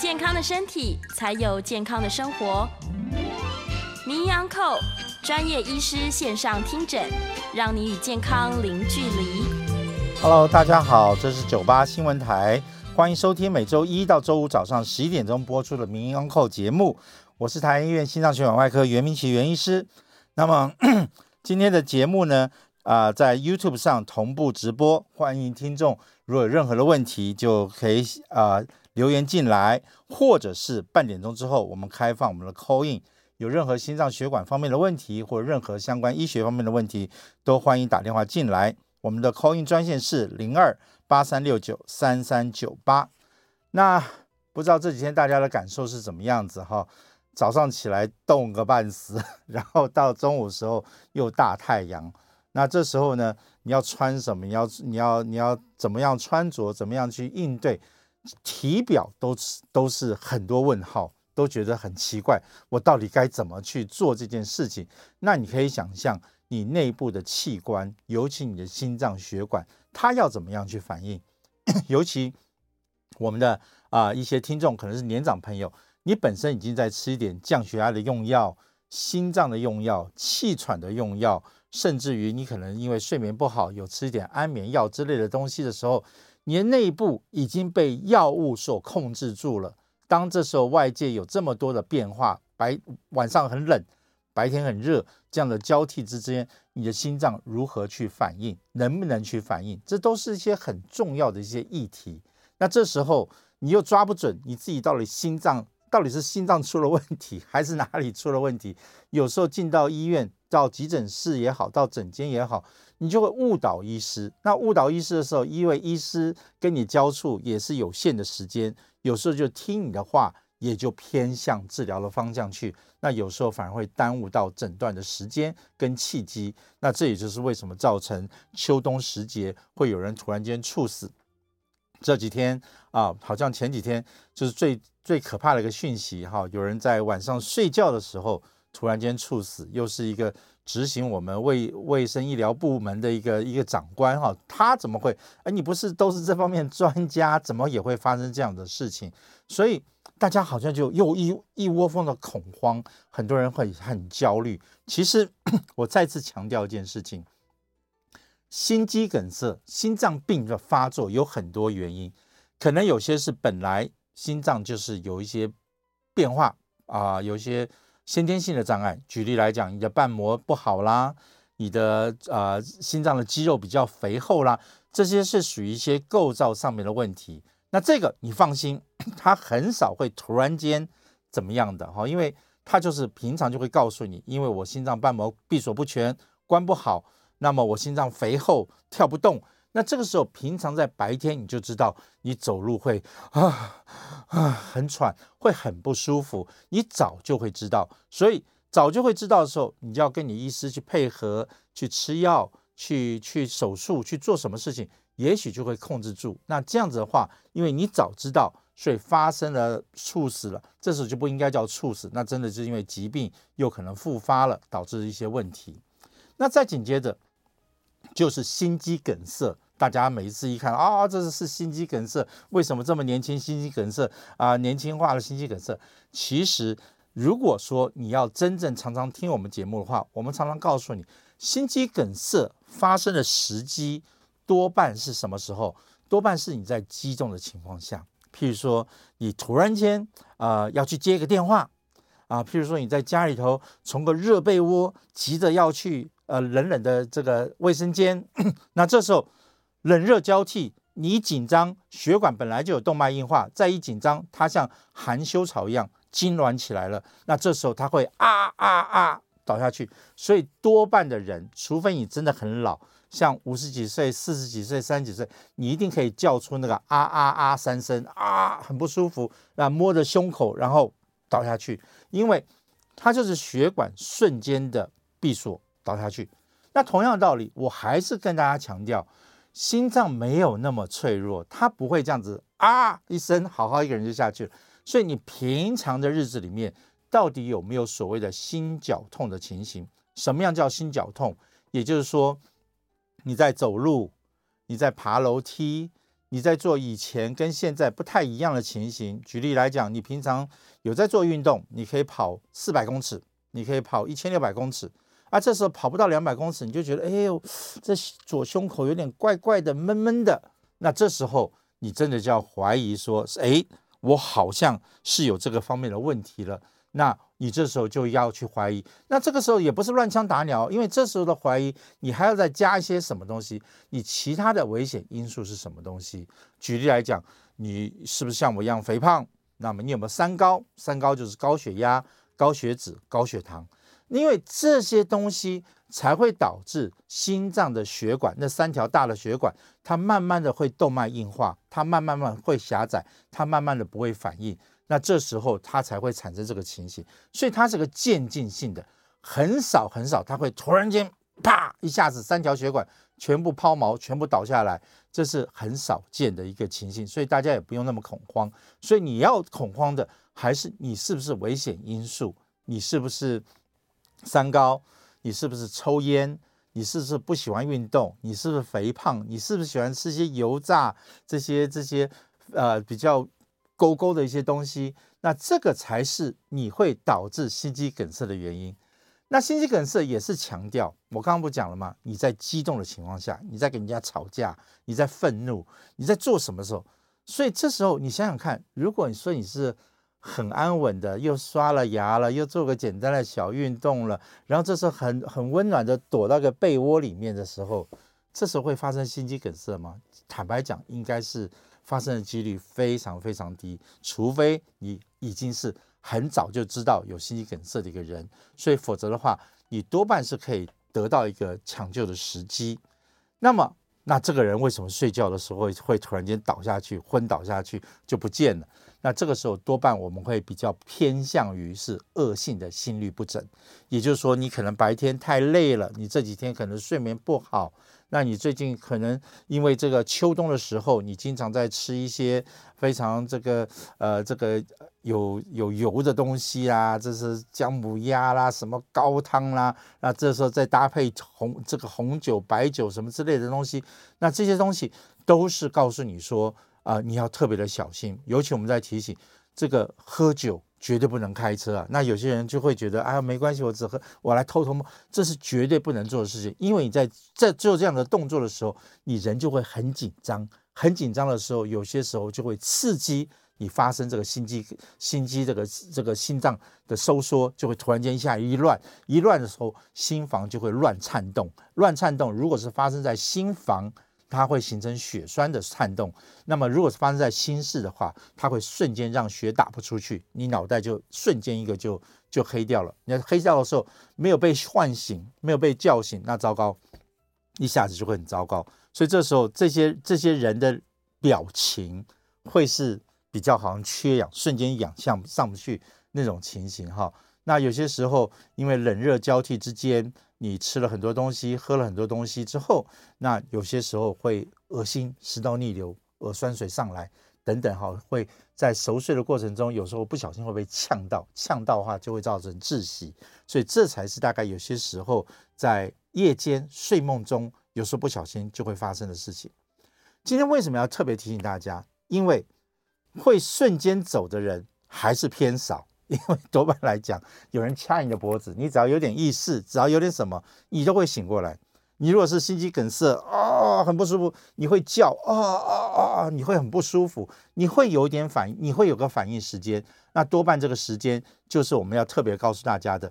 健康的身体，才有健康的生活。名医安扣专业医师线上听诊，让你与健康零距离。Hello，大家好，这是九八新闻台，欢迎收听每周一到周五早上十一点钟播出的名医安扣节目。我是台医院心脏血管外科袁明奇袁医师。那么 今天的节目呢，啊、在 YouTube 上同步直播，欢迎听众如果有任何的问题，就可以啊。留言进来，或者是半点钟之后，我们开放我们的 call in，有任何心脏血管方面的问题，或任何相关医学方面的问题，都欢迎打电话进来。我们的 call in 专线是零二八三六九三三九八。那不知道这几天大家的感受是怎么样子哈？早上起来冻个半死，然后到中午时候又大太阳。那这时候呢，你要穿什么？你要你要你要怎么样穿着？怎么样去应对？体表都是都是很多问号，都觉得很奇怪，我到底该怎么去做这件事情？那你可以想象，你内部的器官，尤其你的心脏血管，它要怎么样去反应？尤其我们的啊、一些听众可能是年长朋友，你本身已经在吃一点降血压的用药、心脏的用药、气喘的用药，甚至于你可能因为睡眠不好，有吃一点安眠药之类的东西的时候。你的内部已经被药物所控制住了。当这时候外界有这么多的变化，白晚上很冷，白天很热，这样的交替之间，你的心脏如何去反应？能不能去反应？这都是一些很重要的一些议题。那这时候你又抓不准你自己到底心脏到底是心脏出了问题，还是哪里出了问题？有时候进到医院，到急诊室也好，到诊间也好。你就会误导医师。那误导医师的时候，因为医师跟你交触也是有限的时间，有时候就听你的话，也就偏向治疗的方向去。那有时候反而会耽误到诊断的时间跟契机。那这也就是为什么造成秋冬时节会有人突然间猝死。这几天啊，好像前几天就是最最可怕的一个讯息哈，有人在晚上睡觉的时候突然间猝死，又是一个。执行我们卫卫生医疗部门的一个一个长官哈，他怎么会？哎，你不是都是这方面专家，怎么也会发生这样的事情？所以大家好像就又一一窝蜂的恐慌，很多人会很焦虑。其实 我再次强调一件事情：心肌梗塞、心脏病的发作有很多原因，可能有些是本来心脏就是有一些变化啊、有一些。先天性的障碍，举例来讲，你的瓣膜不好啦，你的呃心脏的肌肉比较肥厚啦，这些是属于一些构造上面的问题。那这个你放心，它很少会突然间怎么样的哈，因为它就是平常就会告诉你，因为我心脏瓣膜闭锁不全，关不好，那么我心脏肥厚，跳不动。那这个时候，平常在白天你就知道，你走路会啊啊很喘，会很不舒服，你早就会知道。所以早就会知道的时候，你就要跟你医师去配合，去吃药，去去手术，去做什么事情，也许就会控制住。那这样子的话，因为你早知道，所以发生了猝死了，这时候就不应该叫猝死，那真的是因为疾病又可能复发了，导致一些问题。那再紧接着就是心肌梗塞。大家每一次一看啊，这是是心肌梗塞，为什么这么年轻心肌梗塞啊？年轻化的心肌梗塞。其实，如果说你要真正常常听我们节目的话，我们常常告诉你，心肌梗塞发生的时机多半是什么时候？多半是你在激动的情况下，譬如说你突然间啊、呃、要去接一个电话啊，譬如说你在家里头从个热被窝急着要去呃冷冷的这个卫生间，那这时候。冷热交替，你一紧张，血管本来就有动脉硬化，再一紧张，它像含羞草一样痉挛起来了。那这时候它会啊啊啊倒下去。所以多半的人，除非你真的很老，像五十几岁、四十几岁、三十几岁，你一定可以叫出那个啊啊啊三声啊，很不舒服，那摸着胸口，然后倒下去，因为它就是血管瞬间的闭锁倒下去。那同样的道理，我还是跟大家强调，心脏没有那么脆弱，它不会这样子啊一声，好好一个人就下去了。所以你平常的日子里面，到底有没有所谓的心绞痛的情形？什么样叫心绞痛？也就是说，你在走路，你在爬楼梯，你在做以前跟现在不太一样的情形。举例来讲，你平常有在做运动，你可以跑四百公尺，你可以跑一千六百公尺。啊，这时候跑不到两百公尺，你就觉得，哎呦，这左胸口有点怪怪的，闷闷的。那这时候你真的就要怀疑说，哎，我好像是有这个方面的问题了。那你这时候就要去怀疑。那这个时候也不是乱枪打鸟，因为这时候的怀疑，你还要再加一些什么东西？你其他的危险因素是什么东西？举例来讲，你是不是像我一样肥胖？那么你有没有三高？三高就是高血压、高血脂、高血糖。因为这些东西才会导致心脏的血管，那三条大的血管，它慢慢的会动脉硬化，它慢慢慢会狭窄，它慢慢的不会反应，那这时候它才会产生这个情形。所以它是个渐进性的，很少很少，它会突然间啪一下子三条血管全部抛锚，全部倒下来，这是很少见的一个情形。所以大家也不用那么恐慌。所以你要恐慌的还是你是不是危险因素，你是不是？三高，你是不是抽烟？你是不是不喜欢运动？你是不是肥胖？你是不是喜欢吃些油炸这些这些呃比较勾勾的一些东西？那这个才是你会导致心肌梗塞的原因。那心肌梗塞也是强调，我刚刚不讲了吗？你在激动的情况下，你在跟人家吵架，你在愤怒，你在做什么时候？所以这时候你想想看，如果你说你是。很安稳的，又刷了牙了，又做个简单的小运动了，然后这时候很很温暖的躲到个被窝里面的时候，这时候会发生心肌梗塞吗？坦白讲，应该是发生的几率非常非常低，除非你已经是很早就知道有心肌梗塞的一个人，所以否则的话，你多半是可以得到一个抢救的时机。那么，那这个人为什么睡觉的时候会突然间倒下去，昏倒下去就不见了？那这个时候多半我们会比较偏向于是恶性的心律不整，也就是说你可能白天太累了，你这几天可能睡眠不好，那你最近可能因为这个秋冬的时候，你经常在吃一些非常这个呃这个有有油的东西啊，这是姜母鸭啦，什么高汤啦，那这时候再搭配红这个红酒、白酒什么之类的东西，那这些东西都是告诉你说。啊、你要特别的小心，尤其我们在提醒，这个喝酒绝对不能开车啊。那有些人就会觉得，哎呀，没关系，我只喝，我来偷偷摸，这是绝对不能做的事情。因为你在在做这样的动作的时候，你人就会很紧张，很紧张的时候，有些时候就会刺激你发生这个心肌心肌这个这个心脏的收缩，就会突然间一下一乱，一乱的时候，心房就会乱颤动，乱颤动。如果是发生在心房。它会形成血栓的颤动，那么如果是发生在心室的话，它会瞬间让血打不出去，你脑袋就瞬间一个就就黑掉了。你要黑掉的时候没有被唤醒，没有被叫醒，那糟糕，一下子就会很糟糕。所以这时候这些这些人的表情会是比较好像缺氧，瞬间氧上上不去那种情形哈。那有些时候因为冷热交替之间。你吃了很多东西，喝了很多东西之后，那有些时候会恶心、食道逆流、耳酸水上来等等，哈，会在熟睡的过程中，有时候不小心会被呛到，呛到的话就会造成窒息，所以这才是大概有些时候在夜间睡梦中，有时候不小心就会发生的事情。今天为什么要特别提醒大家？因为会瞬间走的人还是偏少。因为多半来讲，有人掐你的脖子，你只要有点意识，只要有点什么，你都会醒过来。你如果是心肌梗塞啊、哦，很不舒服，你会叫啊啊啊，你会很不舒服，你会有一点反应，你会有个反应时间。那多半这个时间就是我们要特别告诉大家的，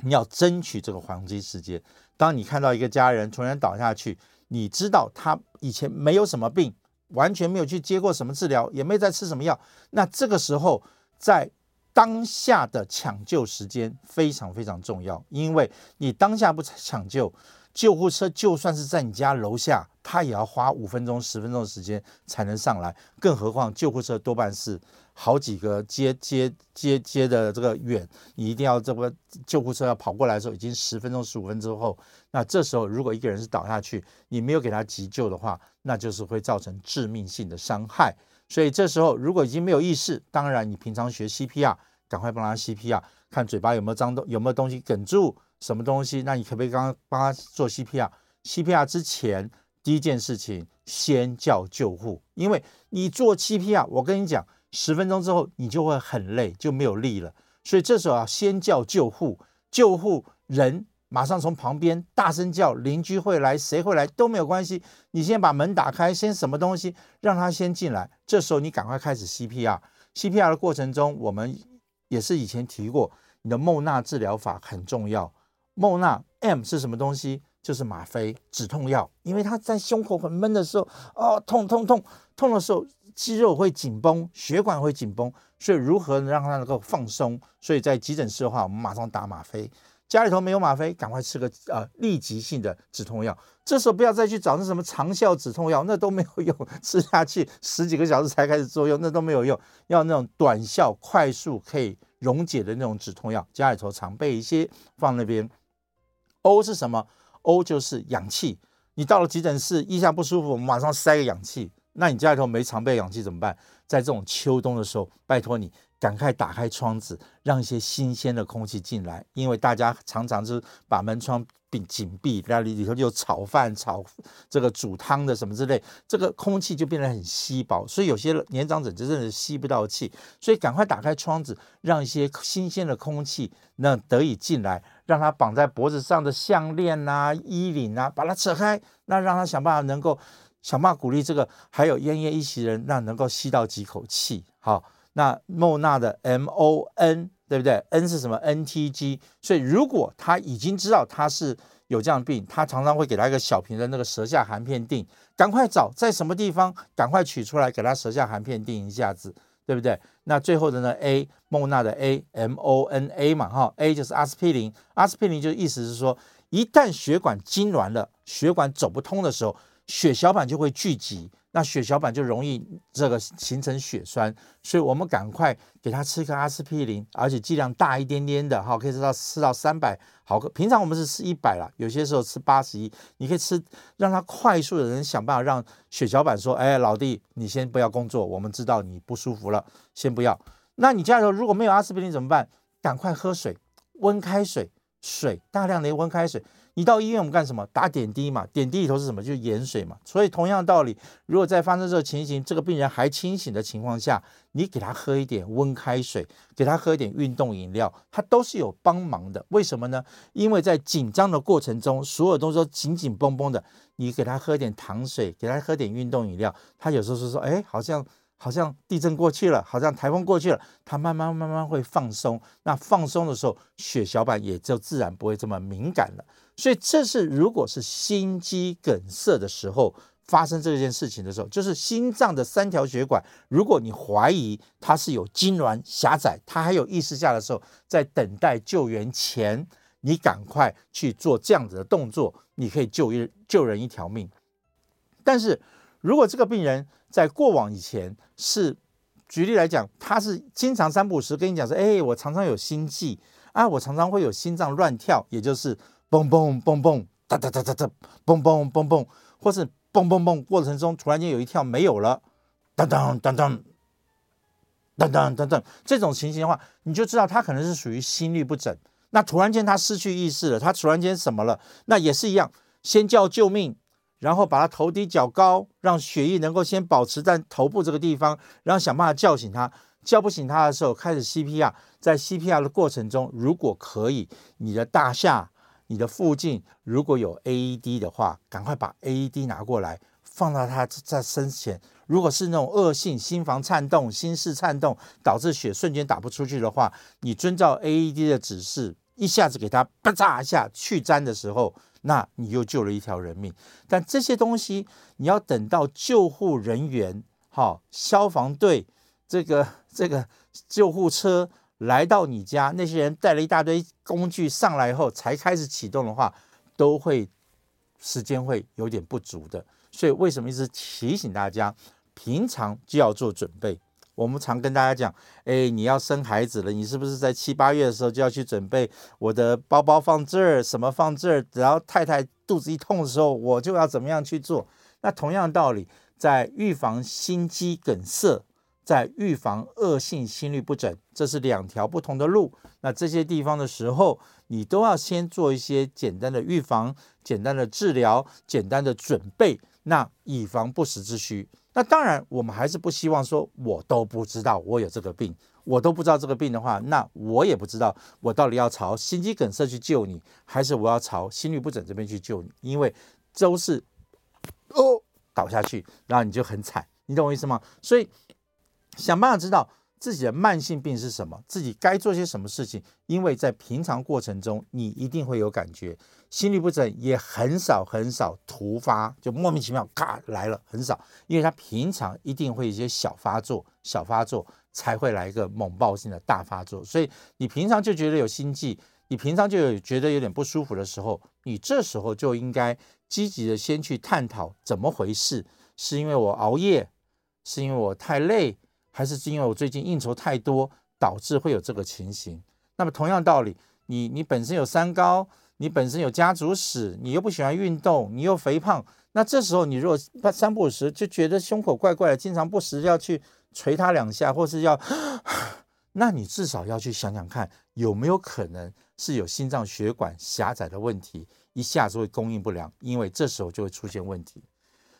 你要争取这个黄金时间。当你看到一个家人突然倒下去，你知道他以前没有什么病，完全没有去接过什么治疗，也没在吃什么药，那这个时候在当下的抢救时间非常非常重要，因为你当下不抢救，救护车就算是在你家楼下，它也要花五分钟、十分钟的时间才能上来。更何况救护车多半是好几个接接接接的这个远，你一定要这个救护车要跑过来的时候，已经十分钟、十五分钟之后，那这时候如果一个人是倒下去，你没有给他急救的话，那就是会造成致命性的伤害。所以这时候如果已经没有意识，当然你平常学 CPR，赶快帮他 CPR，看嘴巴有没有脏东有没有东西哽住什么东西，那你可不可以刚刚帮他做 CPR？CPR 之前第一件事情先叫救护，因为你做 CPR，我跟你讲，十分钟之后你就会很累，就没有力了。所以这时候要先叫救护，救护人马上从旁边大声叫，邻居会来，谁会来都没有关系。你先把门打开，先什么东西让他先进来。这时候你赶快开始 CPR。CPR 的过程中，我们也是以前提过，你的孟纳治疗法很重要。孟纳 M 是什么东西？就是吗啡止痛药，因为他在胸口很闷的时候，哦，痛痛痛痛的时候，肌肉会紧绷，血管会紧绷，所以如何能让他能够放松？所以在急诊室的话，我们马上打吗啡。家里头没有吗啡，赶快吃个呃立即性的止痛药。这时候不要再去找那什么长效止痛药，那都没有用，吃下去十几个小时才开始作用，那都没有用。要那种短效、快速可以溶解的那种止痛药，家里头常备一些放那边。O 是什么？O 就是氧气。你到了急诊室，一下不舒服，我们马上塞个氧气。那你家里头没常备氧气怎么办？在这种秋冬的时候，拜托你。赶快打开窗子，让一些新鲜的空气进来。因为大家常常是把门窗闭紧闭，那里里头就炒饭、炒这个煮汤的什么之类，这个空气就变得很稀薄，所以有些年长者就真的吸不到气。所以赶快打开窗子，让一些新鲜的空气那得以进来，让他绑在脖子上的项链啊、衣领啊，把它扯开，那让他想办法能够想办法鼓励这个还有奄奄一息人，那能够吸到几口气，好。那莫纳的 M O N 对不对？N 是什么？N T G。所以如果他已经知道他是有这样的病，他常常会给他一个小瓶的那个舌下含片定，赶快找在什么地方，赶快取出来给他舌下含片定一下子，对不对？那最后的呢？A 莫纳的 A M O N A 嘛哈，A 就是阿司匹林，阿司匹林就意思是说，一旦血管痉挛了，血管走不通的时候，血小板就会聚集。那血小板就容易这个形成血栓，所以我们赶快给他吃一颗阿司匹林，而且剂量大一点点的，哈，可以吃到吃到三百毫克。平常我们是吃一百啦，有些时候吃八十一。你可以吃，让他快速的人想办法让血小板说，哎，老弟，你先不要工作，我们知道你不舒服了，先不要。那你家里头如果没有阿司匹林怎么办？赶快喝水，温开水，水大量的温开水。你到医院我们干什么？打点滴嘛，点滴里头是什么？就是盐水嘛。所以同样道理，如果在发生这个情形，这个病人还清醒的情况下，你给他喝一点温开水，给他喝一点运动饮料，他都是有帮忙的。为什么呢？因为在紧张的过程中，所有东西都紧紧绷绷的，你给他喝点糖水，给他喝点运动饮料，他有时候是说，哎，好像。好像地震过去了，好像台风过去了，它慢慢慢慢会放松。那放松的时候，血小板也就自然不会这么敏感了。所以这是如果是心肌梗塞的时候发生这件事情的时候，就是心脏的三条血管，如果你怀疑它是有痉挛狭窄，它还有意识下的时候，在等待救援前，你赶快去做这样子的动作，你可以救一救人一条命。但是如果这个病人，在过往以前是，举例来讲，他是经常三不五时跟你讲说，哎，我常常有心悸啊，我常常会有心脏乱跳，也就是嘣嘣嘣嘣哒哒哒哒嘣嘣嘣嘣或是嘣嘣嘣过程中突然间有一跳没有了噔噔噔噔噔噔噔噔这种情形的话你就知道他可能是属于心律不整。那突然间他失去意识了他突然间什么了那也是一样先叫救命然后把他头低脚高让血液能够先保持在头部这个地方然后想办法叫醒他。叫不醒他的时候开始 cpr 在 cpr 的过程中如果可以你的大厦你的附近如果有 AED 的话，赶快把 AED 拿过来，放到他在身前。如果是那种恶性心房颤动、心室颤动，导致血瞬间打不出去的话，你遵照 AED 的指示，一下子给他啪嚓一下去粘的时候。那你又救了一条人命，但这些东西你要等到救护人员、哈消防队、这个这个救护车来到你家，那些人带了一大堆工具上来后才开始启动的话，都会时间会有点不足的。所以为什么一直提醒大家，平常就要做准备？我们常跟大家讲，哎，你要生孩子了，你是不是在七八月的时候就要去准备？我的包包放这儿，什么放这儿？然后太太肚子一痛的时候，我就要怎么样去做？那同样道理，在预防心肌梗塞，在预防恶性心律不整，这是两条不同的路。那这些地方的时候，你都要先做一些简单的预防、简单的治疗、简单的准备，那以防不时之需。那当然，我们还是不希望说，我都不知道我有这个病，我都不知道这个病的话，那我也不知道我到底要朝心肌梗塞去救你，还是我要朝心律不整这边去救你，因为都是哦倒下去，然后你就很惨，你懂我意思吗？所以想办法知道。自己的慢性病是什么？自己该做些什么事情？因为在平常过程中，你一定会有感觉，心律不整也很少很少突发，就莫名其妙咔来了，很少。因为他平常一定会一些小发作，小发作才会来一个猛爆性的大发作。所以你平常就觉得有心悸，你平常就有觉得有点不舒服的时候，你这时候就应该积极的先去探讨怎么回事？是因为我熬夜？是因为我太累？还是是因为我最近应酬太多，导致会有这个情形。那么同样道理，你你本身有三高，你本身有家族史，你又不喜欢运动，你又肥胖，那这时候你如果三不五时就觉得胸口怪怪的，经常不时要去捶他两下，或是要，那你至少要去想想看，有没有可能是有心脏血管狭窄的问题，一下子会供应不良，因为这时候就会出现问题。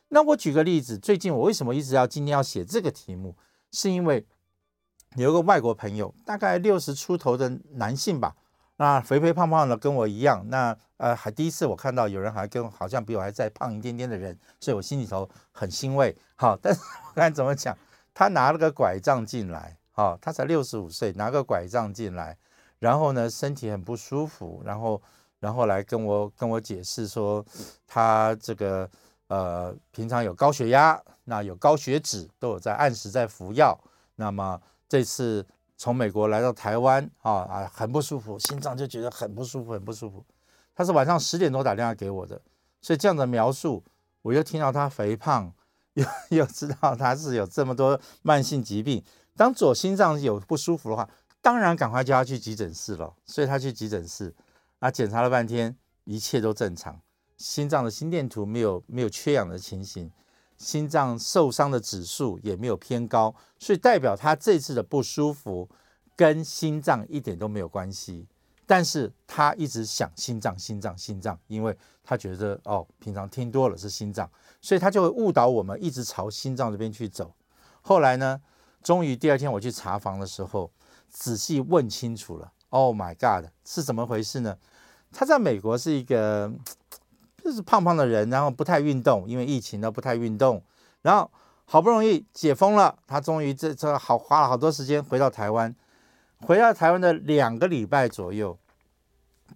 那我举个例子，最近我为什么一直要今天要写这个题目？是因为有个外国朋友，大概六十出头的男性吧，那肥肥胖胖的跟我一样，那呃还第一次我看到有人还跟好像比我还再胖一点点的人，所以我心里头很欣慰。好，但是我看怎么讲，他拿了个拐杖进来，好，他才六十五岁，拿个拐杖进来，然后呢身体很不舒服，然后然后来跟我跟我解释说他这个。呃，平常有高血压，那有高血脂，都有在按时在服药。那么这次从美国来到台湾啊啊，很不舒服，心脏就觉得很不舒服，很不舒服。他是晚上十点多打电话给我的，所以这样的描述，我又听到他肥胖，又又知道他是有这么多慢性疾病。当左心脏有不舒服的话，当然赶快叫他去急诊室了。所以他去急诊室，啊，检查了半天，一切都正常。心脏的心电图没有没有缺氧的情形，心脏受伤的指数也没有偏高，所以代表他这次的不舒服跟心脏一点都没有关系。但是他一直想心脏，心脏，心脏，因为他觉得哦，平常听多了是心脏，所以他就会误导我们一直朝心脏这边去走。后来呢，终于第二天我去查房的时候，仔细问清楚了。Oh my God，是怎么回事呢？他在美国是一个。就是胖胖的人，然后不太运动，因为疫情都不太运动。然后好不容易解封了，他终于这这好花了好多时间回到台湾。回到台湾的两个礼拜左右，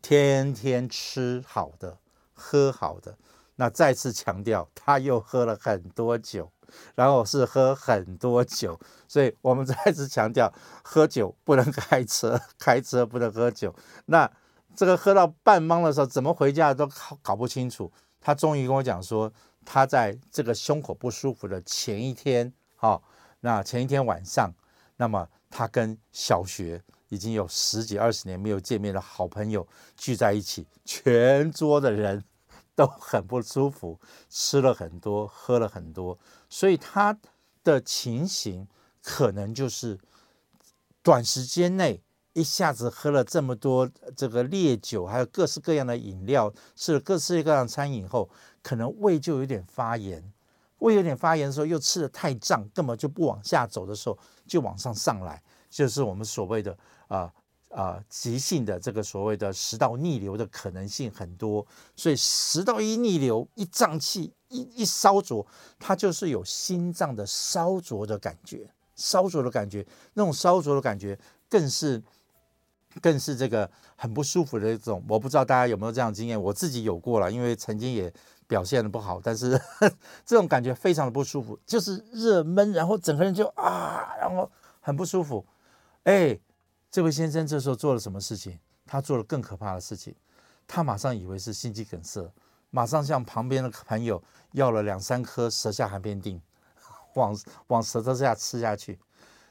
天天吃好的，喝好的。那再次强调，他又喝了很多酒，然后是喝很多酒。所以我们再次强调，喝酒不能开车，开车不能喝酒。那。这个喝到半茫的时候，怎么回家都搞搞不清楚。他终于跟我讲说，他在这个胸口不舒服的前一天，好，那前一天晚上，那么他跟小学已经有十几二十年没有见面的好朋友聚在一起，全桌的人都很不舒服，吃了很多，喝了很多，所以他的情形可能就是短时间内。一下子喝了这么多这个烈酒，还有各式各样的饮料，吃了各式各样的餐饮后，可能胃就有点发炎。胃有点发炎的时候，又吃得太胀，根本就不往下走的时候，就往上上来，就是我们所谓的啊啊、急性的这个所谓的食道逆流的可能性很多。所以食道一逆流，一胀气，一一烧灼，它就是有心脏的烧灼的感觉，烧灼的感觉，那种烧灼的感觉更是。更是这个很不舒服的一种，我不知道大家有没有这样经验，我自己有过了，因为曾经也表现的不好，但是 这种感觉非常的不舒服，就是热闷，然后整个人就啊，然后很不舒服。哎，这位先生这时候做了什么事情？他做了更可怕的事情，他马上以为是心肌梗塞，马上向旁边的朋友要了两三颗舌下含片錠，往往舌头下吃下去，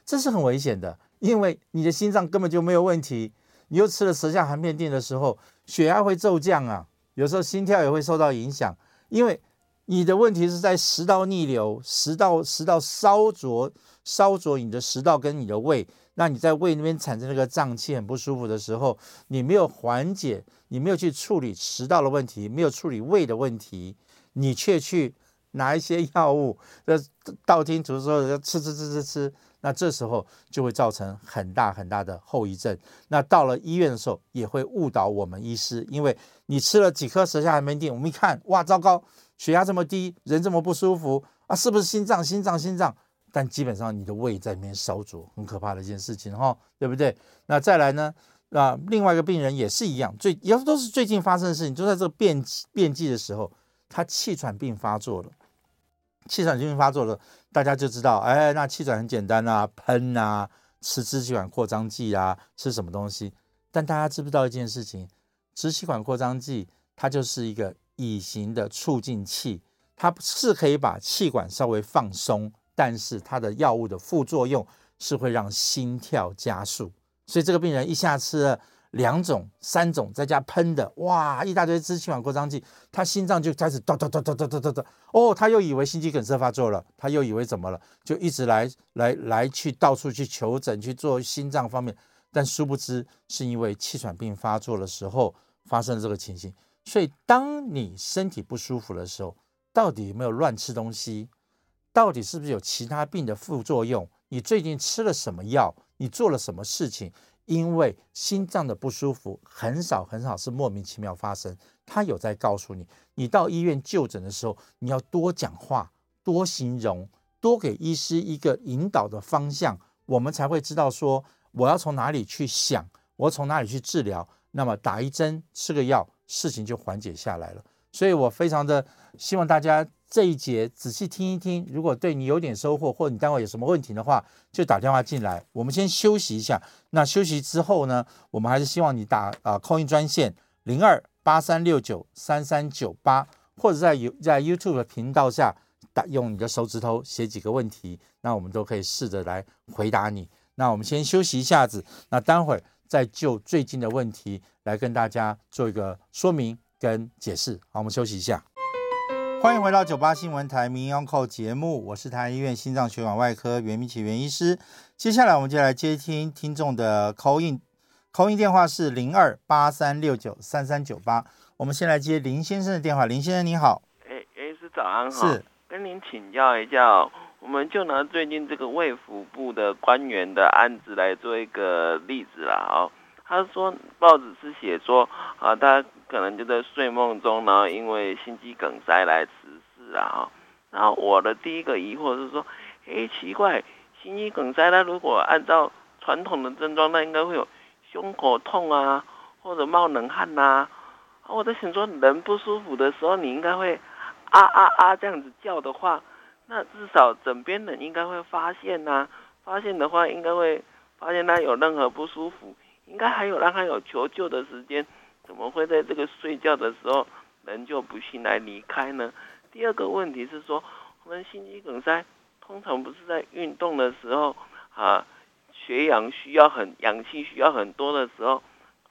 这是很危险的，因为你的心脏根本就没有问题，你又吃了舌下含片定的时候，血压会骤降啊，有时候心跳也会受到影响，因为你的问题是在食道逆流，食道食道烧灼烧灼你的食道跟你的胃。那你在胃那边产生那个胀气很不舒服的时候，你没有缓解，你没有去处理食道的问题，没有处理胃的问题，你却去拿一些药物，呃，道听途说吃吃吃吃吃，那这时候就会造成很大很大的后遗症。那到了医院的时候，也会误导我们医师，因为你吃了几颗舌下含片錠，我们一看，哇，糟糕，血压这么低，人这么不舒服啊，是不是心脏？心脏？心脏？但基本上你的胃在里面烧灼，很可怕的一件事情哈，对不对？那再来呢？啊，另外一个病人也是一样，最也都是最近发生的事情，就在这个变变季的时候，他气喘病发作了。气喘疾病发作了，大家就知道，哎，那气喘很简单啊，喷啊，吃支气管扩张剂啊，吃什么东西？但大家知不知道一件事情？支气管扩张剂它就是一个乙型的促进器，它是可以把气管稍微放松。但是它的药物的副作用是会让心跳加速，所以这个病人一下吃了两种、三种，在家喷的，哇，一大堆支气管扩张剂，他心脏就开始哒哒哒哒哒哒哒哒，哦，他又以为心肌梗塞发作了，他又以为怎么了，就一直来来来去到处去求诊去做心脏方面，但殊不知是因为气喘病发作的时候发生了这个情形。所以当你身体不舒服的时候，到底有没有乱吃东西？到底是不是有其他病的副作用？你最近吃了什么药？你做了什么事情？因为心脏的不舒服很少很少是莫名其妙发生，他有在告诉你，你到医院就诊的时候，你要多讲话，多形容，多给医师一个引导的方向，我们才会知道说我要从哪里去想，我要从哪里去治疗。那么打一针，吃个药，事情就缓解下来了。所以我非常的希望大家。这一节仔细听一听，如果对你有点收获，或者你待会有什么问题的话，就打电话进来。我们先休息一下。那休息之后呢，我们还是希望你打啊 call in 专线零二八三六九三三九八，或者在有在 YouTube 的频道下打用你的手指头写几个问题，那我们都可以试着来回答你。那我们先休息一下子，那待会儿再就最近的问题来跟大家做一个说明跟解释。好，我们休息一下。欢迎回到九八新闻台名医央叩节目，我是台安医院心脏血管外科袁明启袁医师。接下来我们就来接听听众的 call in，call in 电话是零二八三六九三三九八。我们先来接林先生的电话，林先生你好，哎，袁医师早安好，是跟您请教一下，我们就拿最近这个卫福部的官员的案子来做一个例子啦，哦，他说报纸是写说啊，他。可能就在睡梦中，然后因为心肌梗塞来辞世啊。然后我的第一个疑惑是说，哎，奇怪，心肌梗塞它如果按照传统的症状，那应该会有胸口痛啊，或者冒冷汗呐、啊。我在想说，人不舒服的时候，你应该会啊啊啊这样子叫的话，那至少枕边人应该会发现呐、发现的话，应该会发现他有任何不舒服，应该还有让他有求救的时间。怎么会在这个睡觉的时候人就不幸来离开呢？第二个问题是说，我们心肌梗塞通常不是在运动的时候啊，血氧需要很氧气需要很多的时候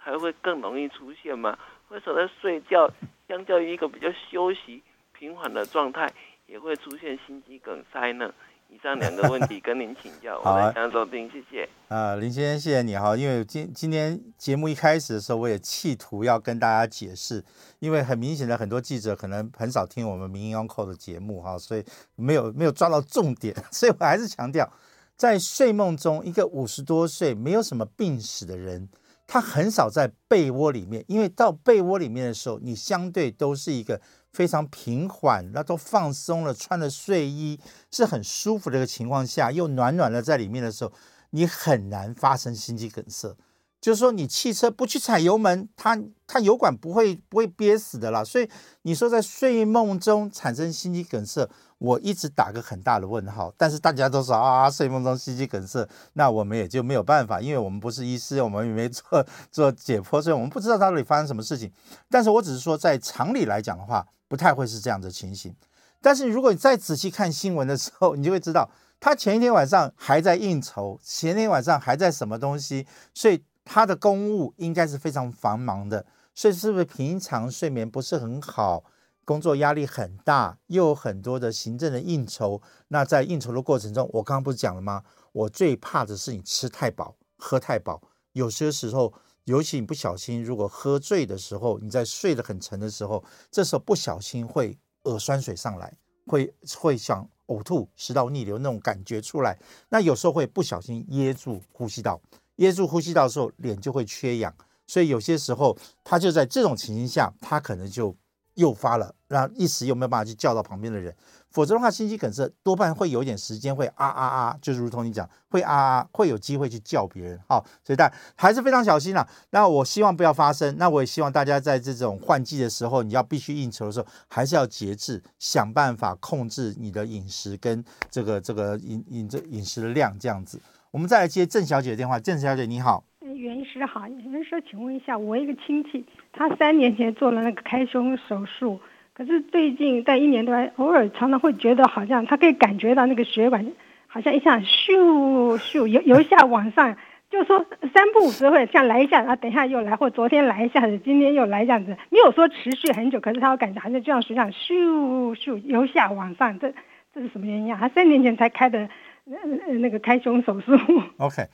才会更容易出现吗？为什么在睡觉相较于一个比较休息平缓的状态也会出现心肌梗塞呢？以上两个问题跟您请教，我们杨总听，谢谢。啊，林先生，谢谢你哈。因为今今天节目一开始的时候，我也企图要跟大家解释，因为很明显的很多记者可能很少听我们名医央叩的节目哈，所以没有没有抓到重点，所以我还是强调，在睡梦中，一个五十多岁没有什么病史的人，他很少在被窝里面，因为到被窝里面的时候，你相对都是一个。非常平缓，那都放松了，穿着睡衣是很舒服的一个情况下，又暖暖的在里面的时候，你很难发生心肌梗塞。就是说你汽车不去踩油门，它它油管不会不会憋死的啦。所以你说在睡梦中产生心肌梗塞，我一直打个很大的问号。但是大家都说啊，睡梦中心肌梗塞，那我们也就没有办法，因为我们不是医师，我们也没做做解剖，所以我们不知道到底发生什么事情。但是我只是说，在常理来讲的话，不太会是这样的情形。但是如果你再仔细看新闻的时候，你就会知道。他前一天晚上还在应酬，前天晚上还在什么东西，所以他的公务应该是非常繁忙的。所以是不是平常睡眠不是很好，工作压力很大，又有很多的行政的应酬？那在应酬的过程中，我刚刚不是讲了吗？我最怕的是你吃太饱，喝太饱。有些时候，尤其你不小心，如果喝醉的时候，你在睡得很沉的时候，这时候不小心会耳酸水上来，会会想。呕吐、食道逆流那种感觉出来，那有时候会不小心噎住呼吸道，噎住呼吸道的时候，脸就会缺氧，所以有些时候他就在这种情形下，他可能就诱发了，让一时又没有办法去叫到旁边的人。否则的话，心肌梗塞多半会有一点时间会啊啊啊，就是如同你讲，会啊啊，会有机会去叫别人。好，所以大家还是非常小心啦。那我希望不要发生。那我也希望大家在这种换季的时候，你要必须应酬的时候，还是要节制，想办法控制你的饮食跟这个这个饮饮这饮食的量这样子。我们再来接郑小姐的电话。郑小姐你好，袁医师好，袁医师，请问一下，我一个亲戚，他三年前做了那个开胸手术。可是最近在一年多，偶尔常常会觉得好像他可以感觉到那个血管好像一下咻咻由由下往上，就说三不五时会像来一下，然后等一下又来，或昨天来一下子，今天又来这样子，没有说持续很久，可是他会感觉好像就像是这样咻咻由下往上，这这是什么原因啊？他三年前才开的那那个开胸手术。OK。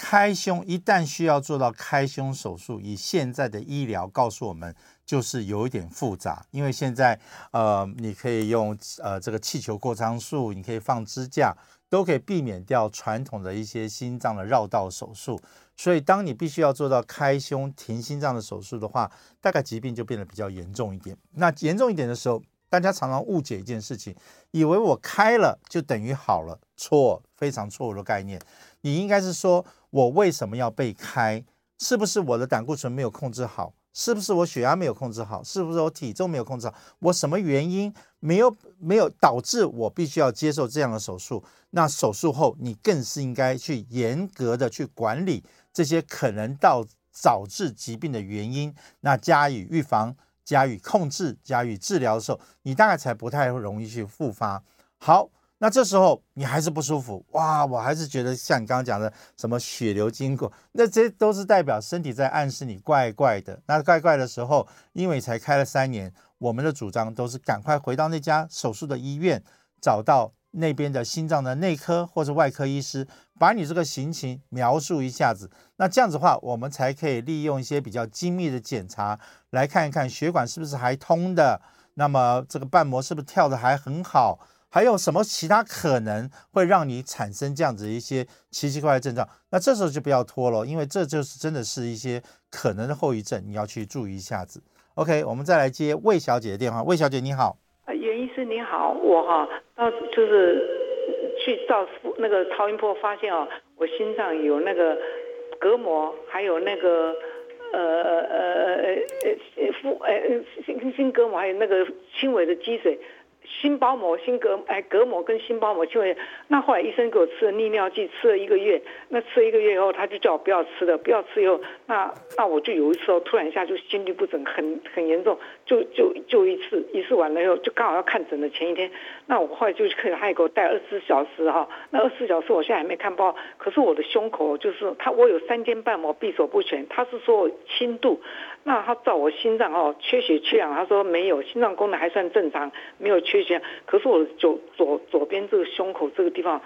开胸一旦需要做到开胸手术，以现在的医疗告诉我们，就是有一点复杂。因为现在，呃，你可以用呃这个气球扩张术，你可以放支架，都可以避免掉传统的一些心脏的绕道手术。所以，当你必须要做到开胸停心脏的手术的话，大概疾病就变得比较严重一点。那严重一点的时候，大家常常误解一件事情，以为我开了就等于好了，错，非常错误的概念。你应该是说。我为什么要被开？是不是我的胆固醇没有控制好？是不是我血压没有控制好？是不是我体重没有控制好？我什么原因没有没有导致我必须要接受这样的手术？那手术后你更是应该去严格的去管理这些可能到导致疾病的原因，那加以预防、加以控制、加以治疗的时候，你大概才不太容易去复发。好。那这时候你还是不舒服哇，我还是觉得像你刚刚讲的什么血流经过，那这都是代表身体在暗示你怪怪的。那怪怪的时候，因为才开了三年，我们的主张都是赶快回到那家手术的医院，找到那边的心脏的内科或者外科医师，把你这个行情描述一下子。那这样子的话，我们才可以利用一些比较精密的检查，来看一看血管是不是还通的，那么这个瓣膜是不是跳得还很好。还有什么其他可能会让你产生这样子一些奇奇怪怪的症状？那这时候就不要拖了，因为这就是真的是一些可能的后遗症，你要去注意一下子。OK，我们再来接魏小姐的电话。魏小姐你好，呃，袁医师你好，我哈，到就是去照那个超音波发现哦，我心脏有那个隔膜，还有那个呃呃呃呃呃腹呃心心隔膜，还有那个轻微的积水。心包膜、心隔哎隔膜跟心包膜就会，那后来医生给我吃了利尿剂，吃了一个月，那吃了一个月以后，他就叫我不要吃了，不要吃以后，那那我就有一次哦，突然一下就心律不整，很很严重，就就就一次，一次完了以后，就刚好要看诊的前一天，那我后来就可以，他也给我带二十四小时哈，那二十四小时我现在还没看报，可是我的胸口就是他，我有三尖瓣膜闭锁不全，他是说轻度。那他照我心脏哦，缺血缺氧，他说没有，心脏功能还算正常，没有缺血。可是我左左左边这个胸口这个地方，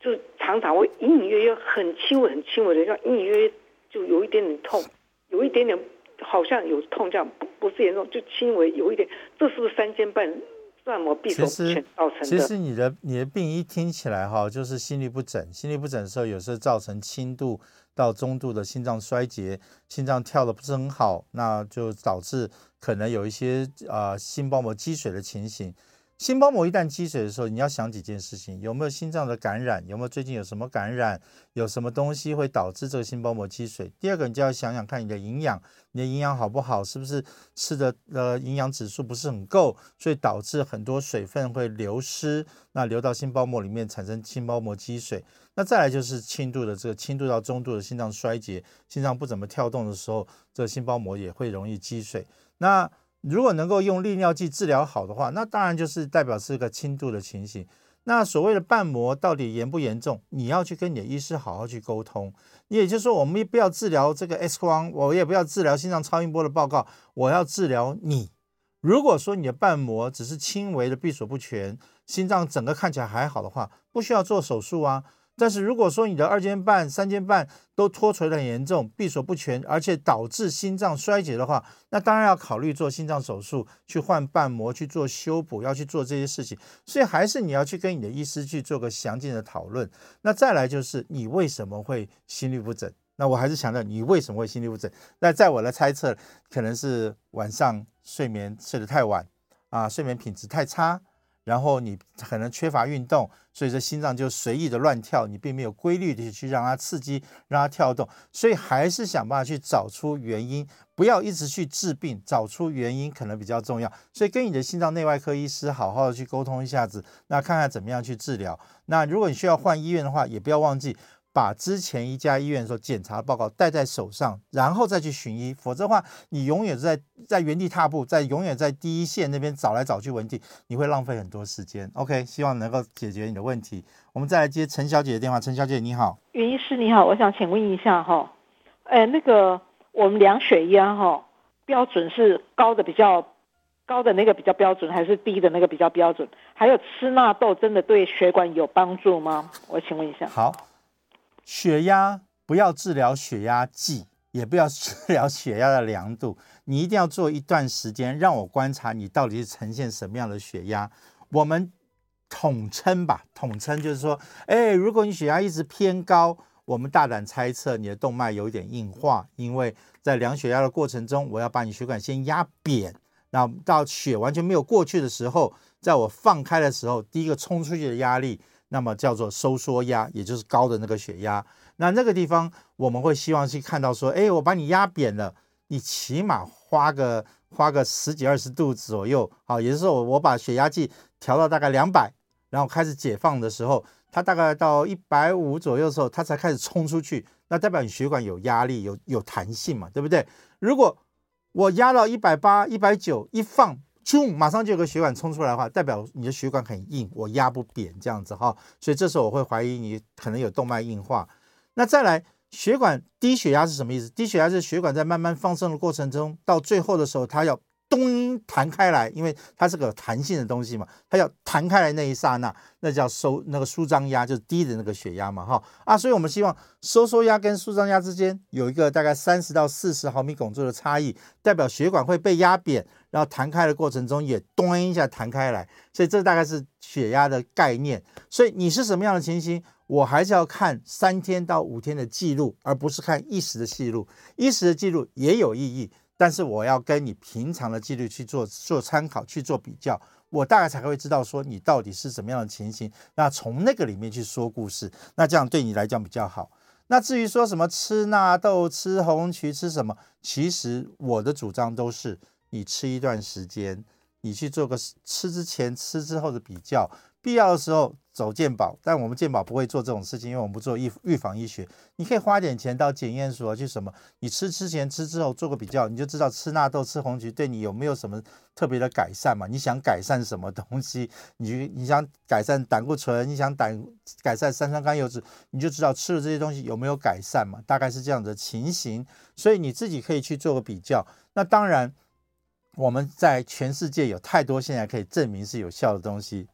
就常常会隐隐约约很轻微很轻微的，像隐隐约约就有一点点痛，有一点点好像有痛这样，不不是严重，就轻微有一点。这是不是三尖瓣瓣膜闭锁不全造成的？其实你的你的病一听起来哈，就是心律不整，心律不整的时候，有时候造成轻度。到中度的心脏衰竭，心脏跳的不是很好，那就导致可能有一些呃心包膜积水的情形。心包膜一旦积水的时候，你要想几件事情：有没有心脏的感染？有没有最近有什么感染？有什么东西会导致这个心包膜积水？第二个，你就要想想看你的营养，你的营养好不好？是不是吃的呃营养指数不是很够，所以导致很多水分会流失，那流到心包膜里面产生心包膜积水。那再来就是轻度的这个轻度到中度的心脏衰竭，心脏不怎么跳动的时候，这个心包膜也会容易积水。那如果能够用利尿剂治疗好的话，那当然就是代表是个轻度的情形。那所谓的瓣膜到底严不严重？你要去跟你的医师好好去沟通。你也就是说，我们不要治疗这个 X 光，我也不要治疗心脏超音波的报告，我要治疗你。如果说你的瓣膜只是轻微的闭锁不全，心脏整个看起来还好的话，不需要做手术啊。但是如果说你的二尖瓣、三尖瓣都脱垂的很严重、闭锁不全，而且导致心脏衰竭的话，那当然要考虑做心脏手术，去换瓣膜、去做修补，要去做这些事情。所以还是你要去跟你的医师去做个详尽的讨论。那再来就是你为什么会心律不整？那我还是强调你为什么会心律不整？那在我的猜测，可能是晚上睡眠睡得太晚啊，睡眠品质太差。然后你可能缺乏运动，所以说心脏就随意的乱跳，你并没有规律的去让它刺激，让它跳动，所以还是想办法去找出原因，不要一直去治病，找出原因可能比较重要。所以跟你的心脏内外科医师好好的去沟通一下子，那看看怎么样去治疗。那如果你需要换医院的话，也不要忘记。把之前一家医院所检查的报告带在手上，然后再去寻医，否则的话，你永远在在原地踏步，在永远在第一线那边找来找去问题，你会浪费很多时间。OK，希望能够解决你的问题。我们再来接陈小姐的电话。陈小姐你好，袁医师你好，我想请问一下哈，哎，那个我们量血压哈，标准是高的比较高的那个比较标准，还是低的那个比较标准？还有吃纳豆真的对血管有帮助吗？我请问一下。好。血压不要治疗血压计，也不要治疗血压的量度，你一定要做一段时间，让我观察你到底是呈现什么样的血压。我们统称吧，统称就是说，哎，如果你血压一直偏高，我们大胆猜测你的动脉有一点硬化，因为在量血压的过程中，我要把你血管先压扁，然后到血完全没有过去的时候，在我放开的时候，第一个冲出去的压力。那么叫做收缩压，也就是高的那个血压。那那个地方我们会希望去看到说，哎，我把你压扁了，你起码花个花个十几二十度左右，好，也就是说我我把血压计调到大概两百，然后开始解放的时候，它大概到一百五左右的时候，它才开始冲出去，那代表你血管有压力，有有弹性嘛，对不对？如果我压到一百八、一百九一放。冲，马上就有个血管冲出来的话，代表你的血管很硬，我压不扁这样子哈，所以这时候我会怀疑你可能有动脉硬化。那再来，血管低血压是什么意思？低血压是血管在慢慢放松的过程中，到最后的时候，它要。咚弹开来，因为它是个弹性的东西嘛，它要弹开来那一刹那，那叫收那个舒张压，就是低的那个血压嘛，哈啊，所以我们希望收缩压跟舒张压之间有一个大概三十到四十毫米汞柱的差异，代表血管会被压扁，然后弹开的过程中也咚一下弹开来，所以这大概是血压的概念。所以你是什么样的情形，我还是要看三天到五天的记录，而不是看一时的记录，一时的记录也有意义。但是我要跟你平常的记录去做做参考，去做比较，我大概才会知道说你到底是怎么样的情形。那从那个里面去说故事，那这样对你来讲比较好。那至于说什么吃纳豆、吃红曲、吃什么，其实我的主张都是你吃一段时间，你去做个吃之前、吃之后的比较。必要的时候走健保，但我们健保不会做这种事情，因为我们不做预预防医学。你可以花点钱到检验所去什么，你吃之前吃之后做个比较，你就知道吃纳豆吃红曲对你有没有什么特别的改善嘛？你想改善什么东西？你你想改善胆固醇，你想胆改善三酸甘油脂，你就知道吃了这些东西有没有改善嘛？大概是这样的情形，所以你自己可以去做个比较。那当然，我们在全世界有太多现在可以证明是有效的东西。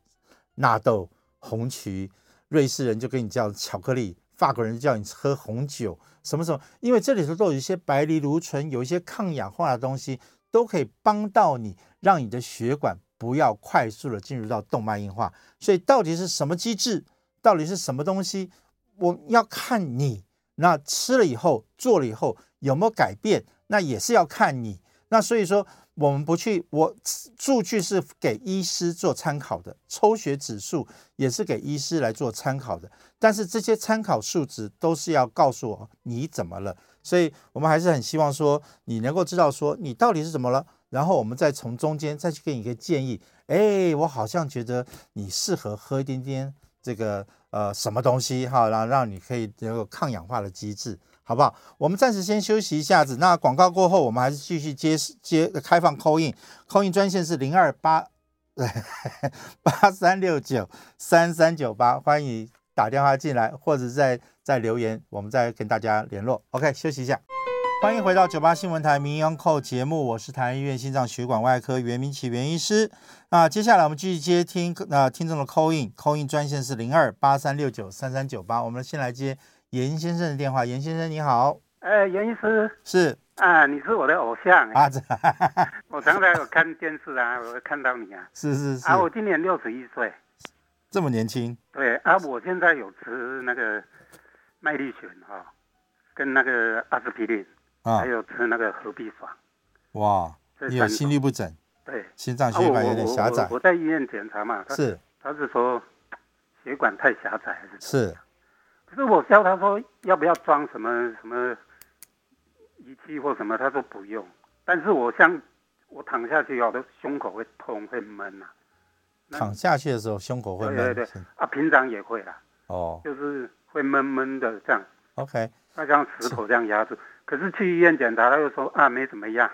纳豆、红曲，瑞士人就跟你叫巧克力，法国人叫你喝红酒，什么什么？因为这里头都有一些白藜芦醇，有一些抗氧化的东西，都可以帮到你，让你的血管不要快速的进入到动脉硬化。所以到底是什么机制？到底是什么东西？我要看你那吃了以后，做了以后有没有改变，那也是要看你。那所以说。我们不去，我数据是给医师做参考的，抽血指数也是给医师来做参考的。但是这些参考数值都是要告诉我你怎么了，所以我们还是很希望说你能够知道说你到底是怎么了，然后我们再从中间再去给你一个建议。哎，我好像觉得你适合喝一点点这个呃什么东西哈，然后让你可以能有抗氧化的机制。好不好？我们暂时先休息一下子。那广告过后，我们还是继续接接开放 call in，call in 专线是零二八 八三六九三三九八，欢迎打电话进来，或者再再留言，我们再跟大家联络。OK，休息一下。欢迎回到九八新闻台名医 Uncle 节目，我是台安医院心脏血管外科袁明启袁医师。那接下来我们继续接听那、呃、听众的 call in，call in 专线是零二八三六九三三九八，我们先来接。严先生的电话，严先生你好，哎，严医师。是。啊，你是我的偶像啊，我常常有看电视啊，我会看到你啊，是是是。啊，我今年六十一岁，这么年轻，对啊，我现在有吃那个麦利选哈，跟那个阿司匹林，啊，还有吃那个何必爽，哇，你有心律不整，对，心脏血管有点狭窄，我，我，我在医院检查嘛，是，他是说血管太狭窄还是是。可是我叫他说要不要装什么什么仪器或什么，他说不用。但是我像我躺下去，我的胸口会痛会闷呐、啊。躺下去的时候胸口会闷。对对对，啊，平常也会啦。哦。就是会闷闷的这样。OK。他像石头这样压住。可是去医院检查，他又说啊没怎么样。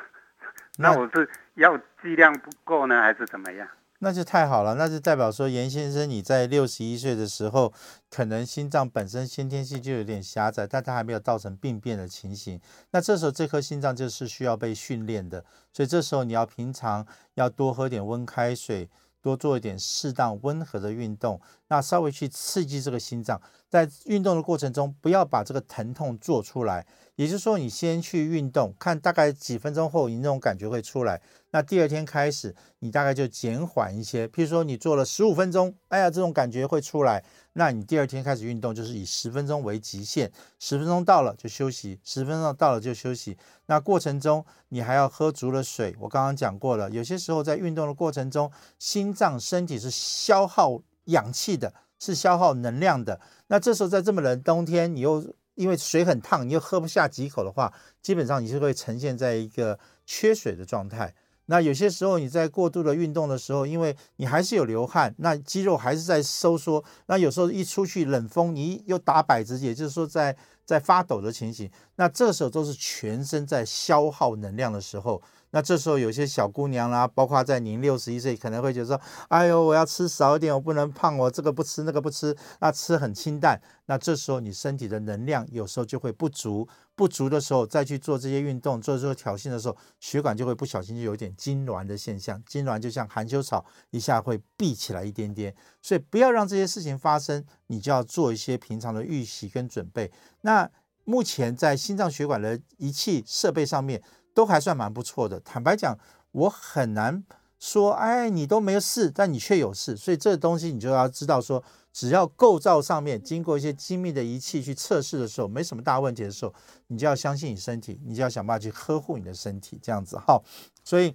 那，那我是药剂量不够呢，还是怎么样？那就太好了，那就代表说严先生你在六十一岁的时候，可能心脏本身先天性就有点狭窄，但它还没有造成病变的情形。那这时候这颗心脏就是需要被训练的，所以这时候你要平常要多喝点温开水，多做一点适当温和的运动，那稍微去刺激这个心脏，在运动的过程中不要把这个疼痛做出来。也就是说，你先去运动，看大概几分钟后，你那种感觉会出来。那第二天开始，你大概就减缓一些。譬如说，你做了十五分钟，哎呀，这种感觉会出来。那你第二天开始运动，就是以十分钟为极限，十分钟到了就休息，十分钟到了就休息。那过程中，你还要喝足了水。我刚刚讲过了，有些时候在运动的过程中，心脏身体是消耗氧气的，是消耗能量的。那这时候在这么冷冬天，你又因为水很烫，你又喝不下几口的话，基本上你是会呈现在一个缺水的状态。那有些时候你在过度的运动的时候，因为你还是有流汗，那肌肉还是在收缩。那有时候一出去冷风，你又打摆子，也就是说在在发抖的情形。那这时候都是全身在消耗能量的时候。那这时候有些小姑娘啦，包括在您六十一岁，可能会觉得说：“哎呦，我要吃少一点，我不能胖，我这个不吃那个不吃，那吃很清淡。”那这时候你身体的能量有时候就会不足，不足的时候再去做这些运动，做这个挑衅的时候，血管就会不小心就有点痉挛的现象，痉挛就像含羞草一下会闭起来一点点。所以不要让这些事情发生，你就要做一些平常的预习跟准备。那目前在心脏血管的仪器设备上面。都还算蛮不错的。坦白讲，我很难说，哎，你都没有事，但你却有事。所以这个东西你就要知道说，只要构造上面经过一些精密的仪器去测试的时候，没什么大问题的时候，你就要相信你身体，你就要想办法去呵护你的身体，这样子哈。所以，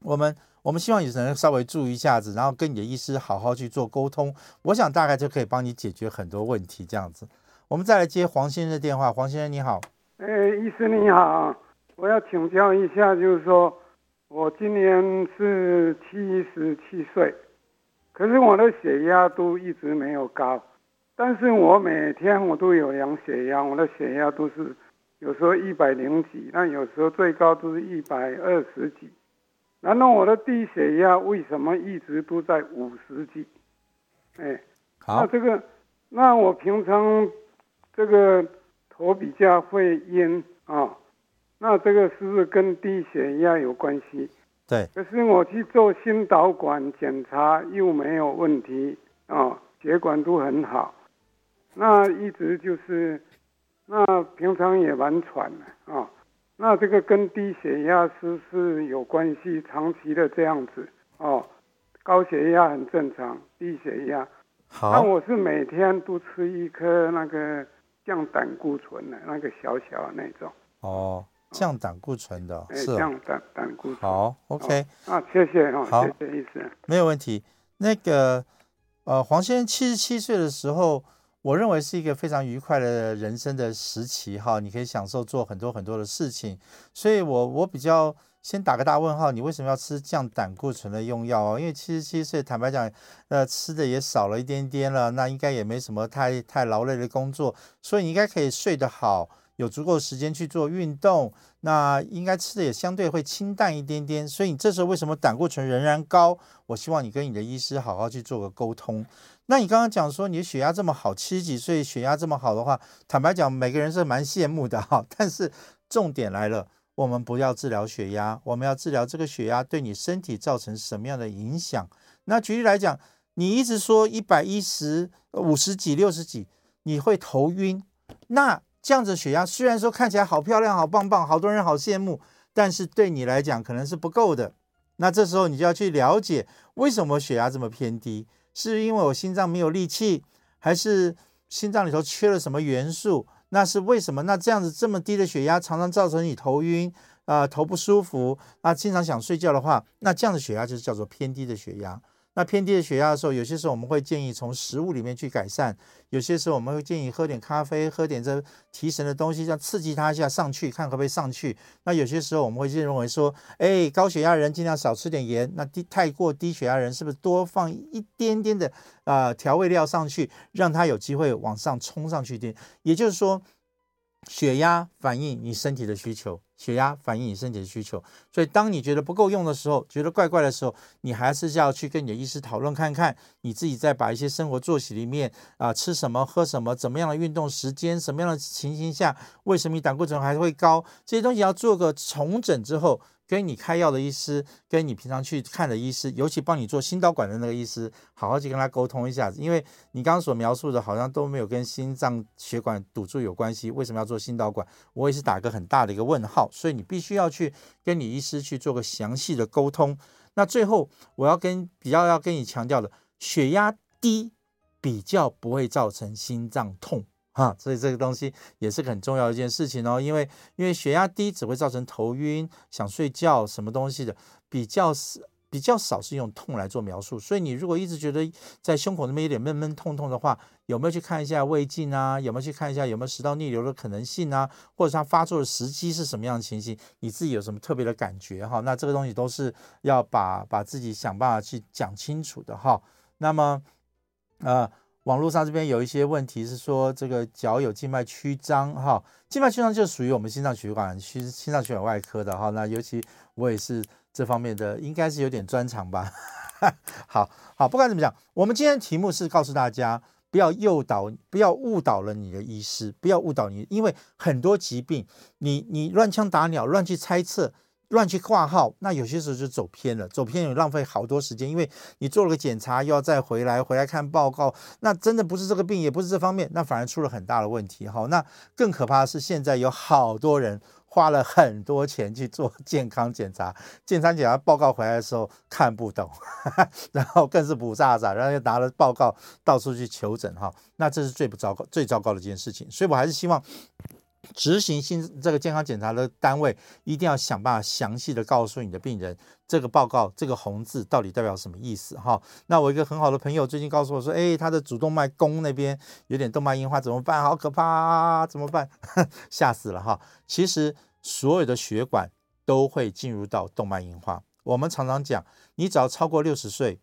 我们我们希望你能稍微注意一下子，然后跟你的医师好好去做沟通，我想大概就可以帮你解决很多问题。这样子，我们再来接黄先生的电话。黄先生你好，哎，医师你好。我要请教一下，就是说，我今年是七十七岁，可是我的血压都一直没有高，但是我每天我都有量血压，我的血压都是有时候一百零几，那有时候最高都是一百二十几，然后我的低血压为什么一直都在五十几？哎，好，那这个，那我平常这个头比较会晕啊。那这个是不是跟低血压有关系？对。可是我去做心导管检查又没有问题啊，血管都很好。那一直就是，那平常也蛮喘的啊。那这个跟低血压是不是有关系？长期的这样子哦，高血压很正常，低血压。好。那我是每天都吃一颗那个降胆固醇的那个小小的那种。哦。降胆固醇的，哎、是、哦、降胆胆固醇。好，OK，啊，谢谢哈，好谢谢医生，没有问题。那个呃，黄先生七十七岁的时候，我认为是一个非常愉快的人生的时期哈，你可以享受做很多很多的事情，所以我我比较。先打个大问号，你为什么要吃降胆固醇的用药哦？因为七十七岁，坦白讲，呃，吃的也少了一点点了，那应该也没什么太太劳累的工作，所以你应该可以睡得好，有足够时间去做运动，那应该吃的也相对会清淡一点点。所以你这时候为什么胆固醇仍然高？我希望你跟你的医师好好去做个沟通。那你刚刚讲说你的血压这么好，七十几岁血压这么好的话，坦白讲，每个人是蛮羡慕的哈。但是重点来了。我们不要治疗血压，我们要治疗这个血压对你身体造成什么样的影响。那举例来讲，你一直说一百一十五十几六十几，你会头晕。那这样子血压虽然说看起来好漂亮、好棒棒，好多人好羡慕，但是对你来讲可能是不够的。那这时候你就要去了解，为什么血压这么偏低？是因为我心脏没有力气，还是心脏里头缺了什么元素？那是为什么？那这样子这么低的血压，常常造成你头晕啊、头不舒服啊，经常想睡觉的话，那这样的血压就是叫做偏低的血压。那偏低的血压的时候，有些时候我们会建议从食物里面去改善，有些时候我们会建议喝点咖啡，喝点这提神的东西，这样刺激它一下上去，看可不可以上去。那有些时候我们会认为说，哎，高血压人尽量少吃点盐，那低太过低血压人是不是多放一点点的啊、调味料上去，让它有机会往上冲上去一点？也就是说。血压反映你身体的需求，血压反映你身体的需求，所以当你觉得不够用的时候，觉得怪怪的时候，你还是要去跟你的医师讨论看看，你自己再把一些生活作息里面啊、吃什么、喝什么、怎么样的运动时间、什么样的情形下，为什么你胆固醇还会高，这些东西要做个重整之后。跟你开药的医师，跟你平常去看的医师，尤其帮你做心导管的那个医师，好好去跟他沟通一下子。因为你刚刚所描述的，好像都没有跟心脏血管堵住有关系。为什么要做心导管？我也是打个很大的一个问号。所以你必须要去跟你医师去做个详细的沟通。那最后我要跟比较要跟你强调的，血压低比较不会造成心脏痛。啊，所以这个东西也是很重要的一件事情哦，因为因为血压低只会造成头晕、想睡觉什么东西的，比较少比较少是用痛来做描述。所以你如果一直觉得在胸口那边有点闷闷痛痛的话，有没有去看一下胃镜啊？有没有去看一下有没有食道逆流的可能性啊？或者它发作的时机是什么样的情形？你自己有什么特别的感觉哈？那这个东西都是要把把自己想办法去讲清楚的哈。那么，呃。网络上这边有一些问题是说，这个脚有静脉曲张哈，静脉曲张就属于我们心脏血管心心脏血管外科的哈。那尤其我也是这方面的，应该是有点专长吧。好好，不管怎么讲，我们今天的题目是告诉大家，不要诱导，不要误导了你的医师，不要误导你，因为很多疾病，你你乱枪打鸟，乱去猜测。乱去挂号，那有些时候就走偏了，走偏也浪费好多时间，因为你做了个检查，又要再回来，回来看报告，那真的不是这个病，也不是这方面，那反而出了很大的问题。好，那更可怕的是，现在有好多人花了很多钱去做健康检查，健康检查报告回来的时候看不懂，然后更是不咋咋，然后又拿了报告到处去求诊，哈，那这是最不糟糕、最糟糕的一件事情。所以我还是希望。执行性这个健康检查的单位一定要想办法详细的告诉你的病人，这个报告这个红字到底代表什么意思哈？那我一个很好的朋友最近告诉我说，哎，他的主动脉弓那边有点动脉硬化，怎么办？好可怕啊，怎么办？吓死了哈！其实所有的血管都会进入到动脉硬化。我们常常讲，你只要超过六十岁，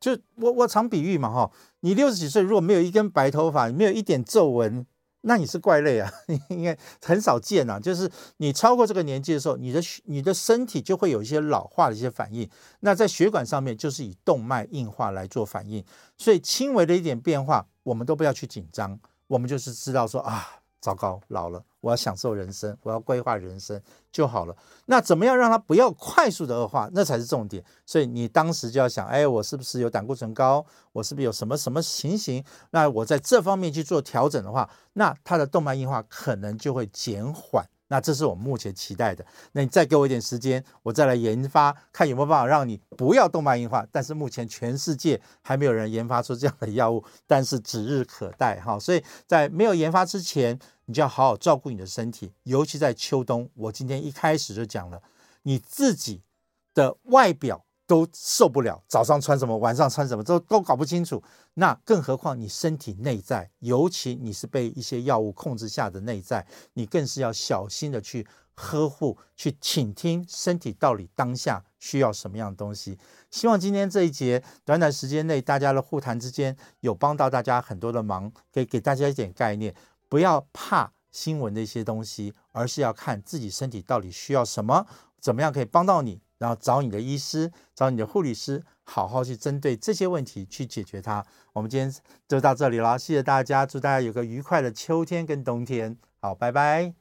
就我我常比喻嘛哈，你六十几岁如果没有一根白头发，没有一点皱纹。那你是怪类啊，应该很少见啊。就是你超过这个年纪的时候，你的你的身体就会有一些老化的一些反应。那在血管上面就是以动脉硬化来做反应，所以轻微的一点变化，我们都不要去紧张，我们就是知道说啊。糟糕，老了，我要享受人生，我要规划人生就好了。那怎么样让它不要快速的恶化，那才是重点。所以你当时就要想，哎，我是不是有胆固醇高？我是不是有什么什么情形？那我在这方面去做调整的话，那它的动脉硬化可能就会减缓。那这是我们目前期待的。那你再给我一点时间，我再来研发，看有没有办法让你不要动脉硬化。但是目前全世界还没有人研发出这样的药物，但是指日可待哈。所以在没有研发之前，你就要好好照顾你的身体，尤其在秋冬。我今天一开始就讲了，你自己的外表。都受不了，早上穿什么，晚上穿什么，都都搞不清楚。那更何况你身体内在，尤其你是被一些药物控制下的内在，你更是要小心的去呵护，去倾听身体到底当下需要什么样的东西。希望今天这一节短短时间内，大家的互谈之间有帮到大家很多的忙，给给大家一点概念，不要怕新闻的一些东西，而是要看自己身体到底需要什么，怎么样可以帮到你。然后找你的医师，找你的护理师，好好去针对这些问题去解决它。我们今天就到这里了，谢谢大家，祝大家有个愉快的秋天跟冬天。好，拜拜。